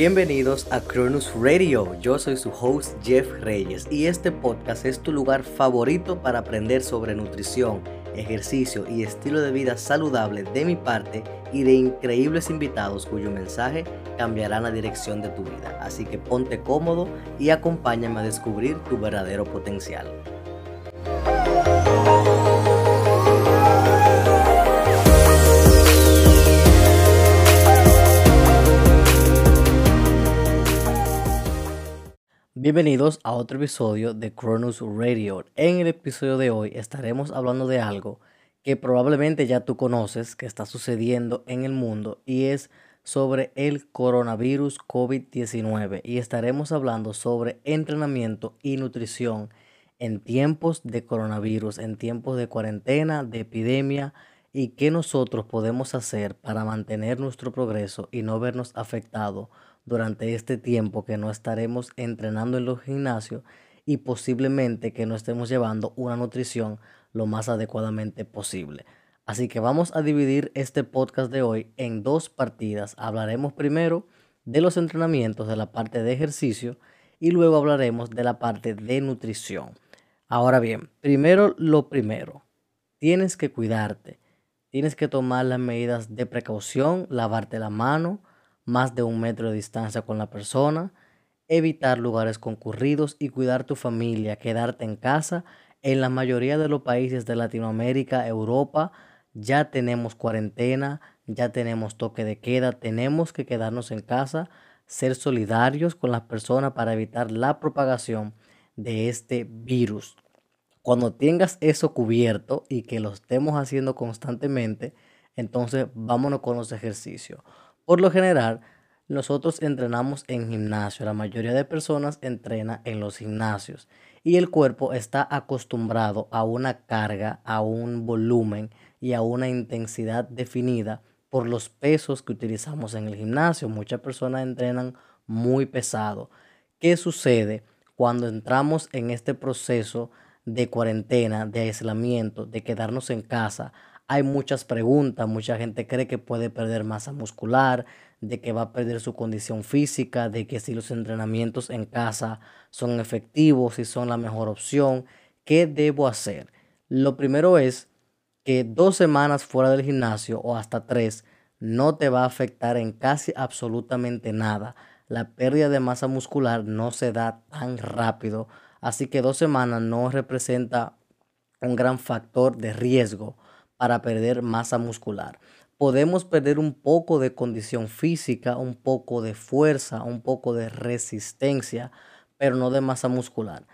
Bienvenidos a Cronus Radio, yo soy su host Jeff Reyes y este podcast es tu lugar favorito para aprender sobre nutrición, ejercicio y estilo de vida saludable de mi parte y de increíbles invitados cuyo mensaje cambiará la dirección de tu vida. Así que ponte cómodo y acompáñame a descubrir tu verdadero potencial. Bienvenidos a otro episodio de Cronus Radio. En el episodio de hoy estaremos hablando de algo que probablemente ya tú conoces que está sucediendo en el mundo y es sobre el coronavirus COVID-19 y estaremos hablando sobre entrenamiento y nutrición en tiempos de coronavirus, en tiempos de cuarentena, de epidemia y qué nosotros podemos hacer para mantener nuestro progreso y no vernos afectados durante este tiempo que no estaremos entrenando en los gimnasios y posiblemente que no estemos llevando una nutrición lo más adecuadamente posible. Así que vamos a dividir este podcast de hoy en dos partidas. Hablaremos primero de los entrenamientos de la parte de ejercicio y luego hablaremos de la parte de nutrición. Ahora bien, primero lo primero, tienes que cuidarte, tienes que tomar las medidas de precaución, lavarte la mano, más de un metro de distancia con la persona, evitar lugares concurridos y cuidar tu familia, quedarte en casa. En la mayoría de los países de Latinoamérica, Europa, ya tenemos cuarentena, ya tenemos toque de queda, tenemos que quedarnos en casa, ser solidarios con las personas para evitar la propagación de este virus. Cuando tengas eso cubierto y que lo estemos haciendo constantemente, entonces vámonos con los ejercicios. Por lo general, nosotros entrenamos en gimnasio. La mayoría de personas entrena en los gimnasios. Y el cuerpo está acostumbrado a una carga, a un volumen y a una intensidad definida por los pesos que utilizamos en el gimnasio. Muchas personas entrenan muy pesado. ¿Qué sucede cuando entramos en este proceso de cuarentena, de aislamiento, de quedarnos en casa? Hay muchas preguntas, mucha gente cree que puede perder masa muscular, de que va a perder su condición física, de que si los entrenamientos en casa son efectivos, si son la mejor opción, ¿qué debo hacer? Lo primero es que dos semanas fuera del gimnasio o hasta tres no te va a afectar en casi absolutamente nada. La pérdida de masa muscular no se da tan rápido, así que dos semanas no representa un gran factor de riesgo para perder masa muscular. Podemos perder un poco de condición física, un poco de fuerza, un poco de resistencia, pero no de masa muscular.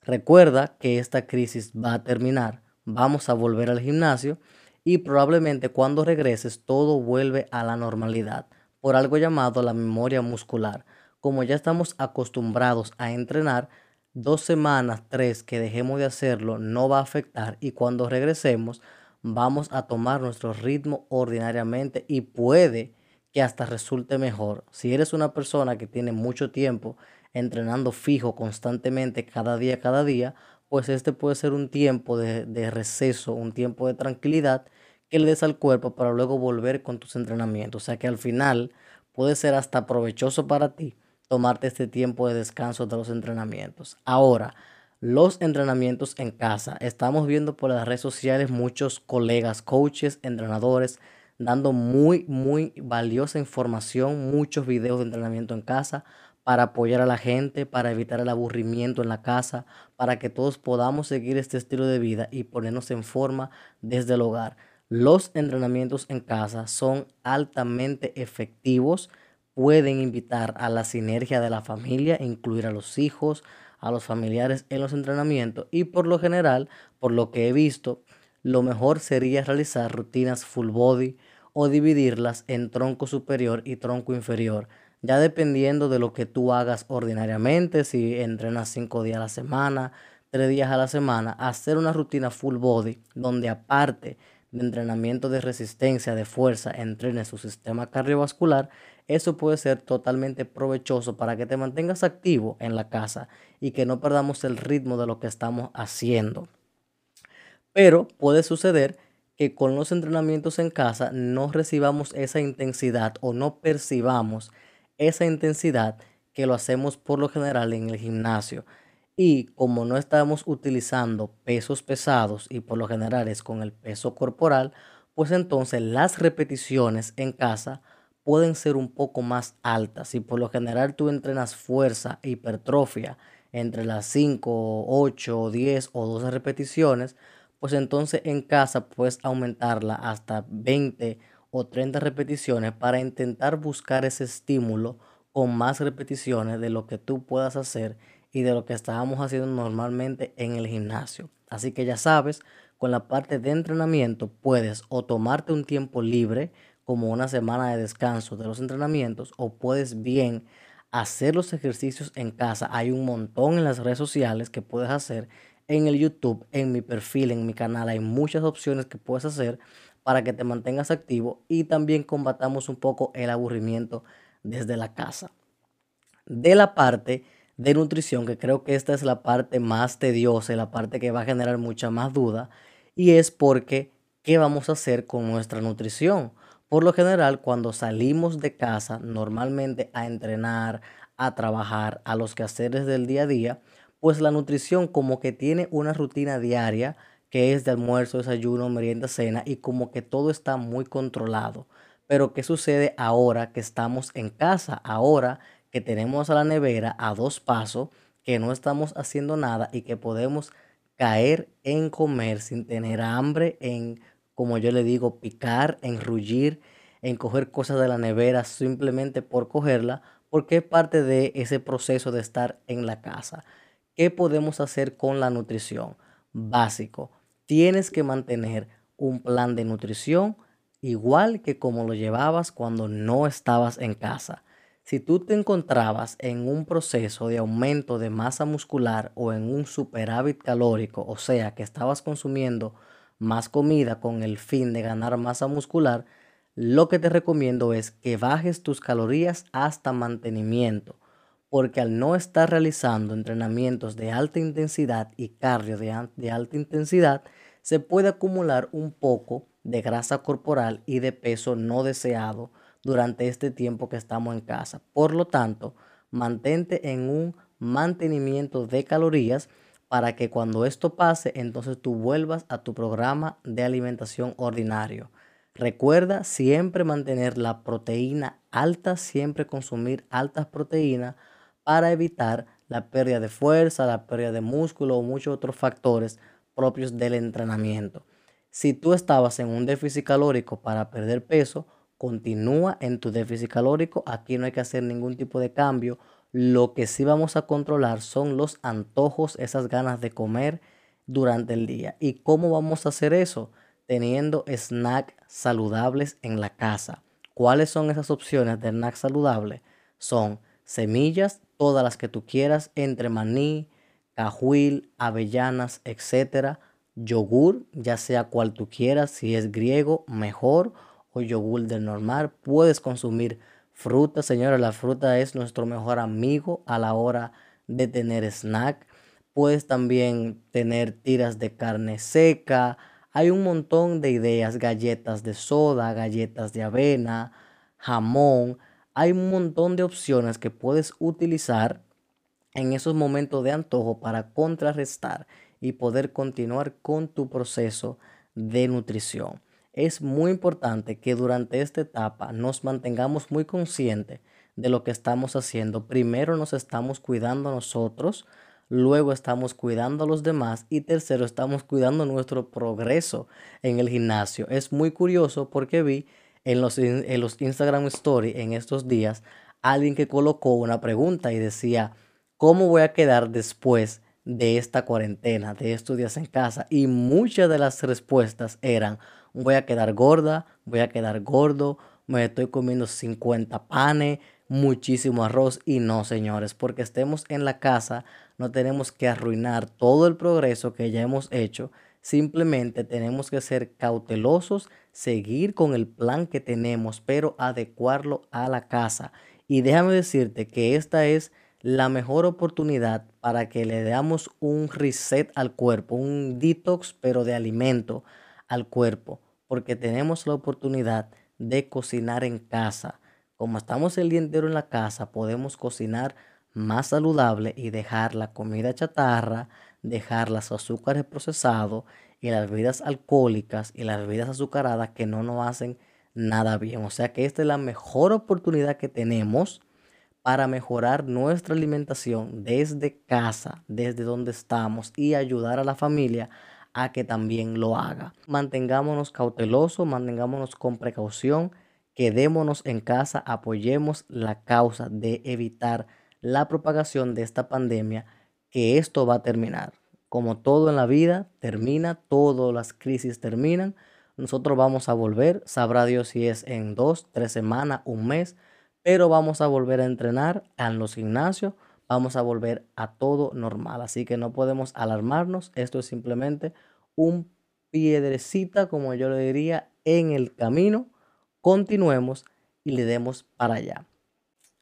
Recuerda que esta crisis va a terminar, vamos a volver al gimnasio y probablemente cuando regreses todo vuelve a la normalidad por algo llamado la memoria muscular. Como ya estamos acostumbrados a entrenar, dos semanas, tres que dejemos de hacerlo no va a afectar y cuando regresemos vamos a tomar nuestro ritmo ordinariamente y puede que hasta resulte mejor. Si eres una persona que tiene mucho tiempo entrenando fijo constantemente cada día, cada día, pues este puede ser un tiempo de, de receso, un tiempo de tranquilidad que le des al cuerpo para luego volver con tus entrenamientos. O sea que al final puede ser hasta provechoso para ti tomarte este tiempo de descanso de los entrenamientos. Ahora, los entrenamientos en casa. Estamos viendo por las redes sociales muchos colegas, coaches, entrenadores, dando muy, muy valiosa información, muchos videos de entrenamiento en casa para apoyar a la gente, para evitar el aburrimiento en la casa, para que todos podamos seguir este estilo de vida y ponernos en forma desde el hogar. Los entrenamientos en casa son altamente efectivos, pueden invitar a la sinergia de la familia, incluir a los hijos, a los familiares en los entrenamientos y por lo general, por lo que he visto, lo mejor sería realizar rutinas full body o dividirlas en tronco superior y tronco inferior, ya dependiendo de lo que tú hagas ordinariamente, si entrenas cinco días a la semana, tres días a la semana, hacer una rutina full body donde aparte de entrenamiento de resistencia, de fuerza, entrene su sistema cardiovascular, eso puede ser totalmente provechoso para que te mantengas activo en la casa y que no perdamos el ritmo de lo que estamos haciendo. Pero puede suceder que con los entrenamientos en casa no recibamos esa intensidad o no percibamos esa intensidad que lo hacemos por lo general en el gimnasio. Y como no estamos utilizando pesos pesados y por lo general es con el peso corporal, pues entonces las repeticiones en casa pueden ser un poco más altas. Y por lo general tú entrenas fuerza, hipertrofia entre las 5, 8, 10 o 12 repeticiones, pues entonces en casa puedes aumentarla hasta 20 o 30 repeticiones para intentar buscar ese estímulo con más repeticiones de lo que tú puedas hacer y de lo que estábamos haciendo normalmente en el gimnasio. Así que ya sabes, con la parte de entrenamiento puedes o tomarte un tiempo libre como una semana de descanso de los entrenamientos o puedes bien hacer los ejercicios en casa. Hay un montón en las redes sociales que puedes hacer en el YouTube, en mi perfil, en mi canal. Hay muchas opciones que puedes hacer para que te mantengas activo y también combatamos un poco el aburrimiento desde la casa. De la parte de nutrición, que creo que esta es la parte más tediosa y la parte que va a generar mucha más duda, y es porque, ¿qué vamos a hacer con nuestra nutrición? Por lo general, cuando salimos de casa, normalmente a entrenar, a trabajar, a los quehaceres del día a día, pues la nutrición como que tiene una rutina diaria que es de almuerzo, desayuno, merienda, cena y como que todo está muy controlado. Pero ¿qué sucede ahora que estamos en casa? Ahora que tenemos a la nevera a dos pasos, que no estamos haciendo nada y que podemos caer en comer sin tener hambre, en, como yo le digo, picar, en rullir, en coger cosas de la nevera simplemente por cogerla, porque es parte de ese proceso de estar en la casa. ¿Qué podemos hacer con la nutrición? Básico, tienes que mantener un plan de nutrición igual que como lo llevabas cuando no estabas en casa. Si tú te encontrabas en un proceso de aumento de masa muscular o en un superávit calórico, o sea, que estabas consumiendo más comida con el fin de ganar masa muscular, lo que te recomiendo es que bajes tus calorías hasta mantenimiento, porque al no estar realizando entrenamientos de alta intensidad y cardio de, de alta intensidad, se puede acumular un poco de grasa corporal y de peso no deseado durante este tiempo que estamos en casa. Por lo tanto, mantente en un mantenimiento de calorías para que cuando esto pase, entonces tú vuelvas a tu programa de alimentación ordinario. Recuerda siempre mantener la proteína alta, siempre consumir altas proteínas para evitar la pérdida de fuerza, la pérdida de músculo o muchos otros factores propios del entrenamiento. Si tú estabas en un déficit calórico para perder peso, continúa en tu déficit calórico. Aquí no hay que hacer ningún tipo de cambio. Lo que sí vamos a controlar son los antojos, esas ganas de comer durante el día. ¿Y cómo vamos a hacer eso? Teniendo snacks saludables en la casa. ¿Cuáles son esas opciones de snacks saludables? Son semillas, todas las que tú quieras, entre maní, cajuil, avellanas, etcétera. Yogur, ya sea cual tú quieras, si es griego, mejor o yogur del normal. Puedes consumir fruta, señora. La fruta es nuestro mejor amigo a la hora de tener snack. Puedes también tener tiras de carne seca. Hay un montón de ideas, galletas de soda, galletas de avena, jamón. Hay un montón de opciones que puedes utilizar en esos momentos de antojo para contrarrestar y poder continuar con tu proceso de nutrición es muy importante que durante esta etapa nos mantengamos muy conscientes de lo que estamos haciendo. Primero nos estamos cuidando nosotros, luego estamos cuidando a los demás y tercero estamos cuidando nuestro progreso en el gimnasio. Es muy curioso porque vi en los, en los Instagram Stories en estos días alguien que colocó una pregunta y decía, ¿cómo voy a quedar después de esta cuarentena, de estos días en casa? Y muchas de las respuestas eran, voy a quedar gorda, voy a quedar gordo, me estoy comiendo 50 panes, muchísimo arroz y no, señores, porque estemos en la casa, no tenemos que arruinar todo el progreso que ya hemos hecho, simplemente tenemos que ser cautelosos, seguir con el plan que tenemos, pero adecuarlo a la casa. Y déjame decirte que esta es la mejor oportunidad para que le damos un reset al cuerpo, un detox, pero de alimento al cuerpo, porque tenemos la oportunidad de cocinar en casa, Como estamos el día entero en la casa, podemos cocinar más saludable y dejar la comida chatarra, dejar los azúcares procesados y las bebidas alcohólicas y las bebidas azucaradas que no nos hacen nada bien. O sea que esta es la mejor oportunidad que tenemos para mejorar nuestra alimentación desde casa, desde donde estamos y ayudar a la familia a que también lo haga. Mantengámonos cautelosos, mantengámonos con precaución, quedémonos en casa, apoyemos la causa de evitar la propagación de esta pandemia, que esto va a terminar. Como todo en la vida, termina, todas las crisis terminan. Nosotros vamos a volver, sabrá Dios si es en dos, tres semanas, un mes, pero vamos a volver a entrenar en los gimnasios, vamos a volver a todo normal. Así que no podemos alarmarnos, esto es simplemente un piedrecita, como yo le diría, en el camino. Continuemos y le demos para allá.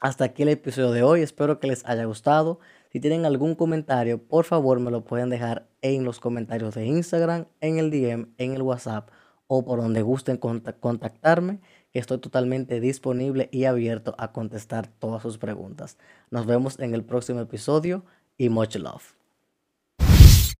Hasta aquí el episodio de hoy, espero que les haya gustado. Si tienen algún comentario, por favor me lo pueden dejar en los comentarios de Instagram, en el DM, en el WhatsApp o por donde gusten contactarme, estoy totalmente disponible y abierto a contestar todas sus preguntas. Nos vemos en el próximo episodio y much love.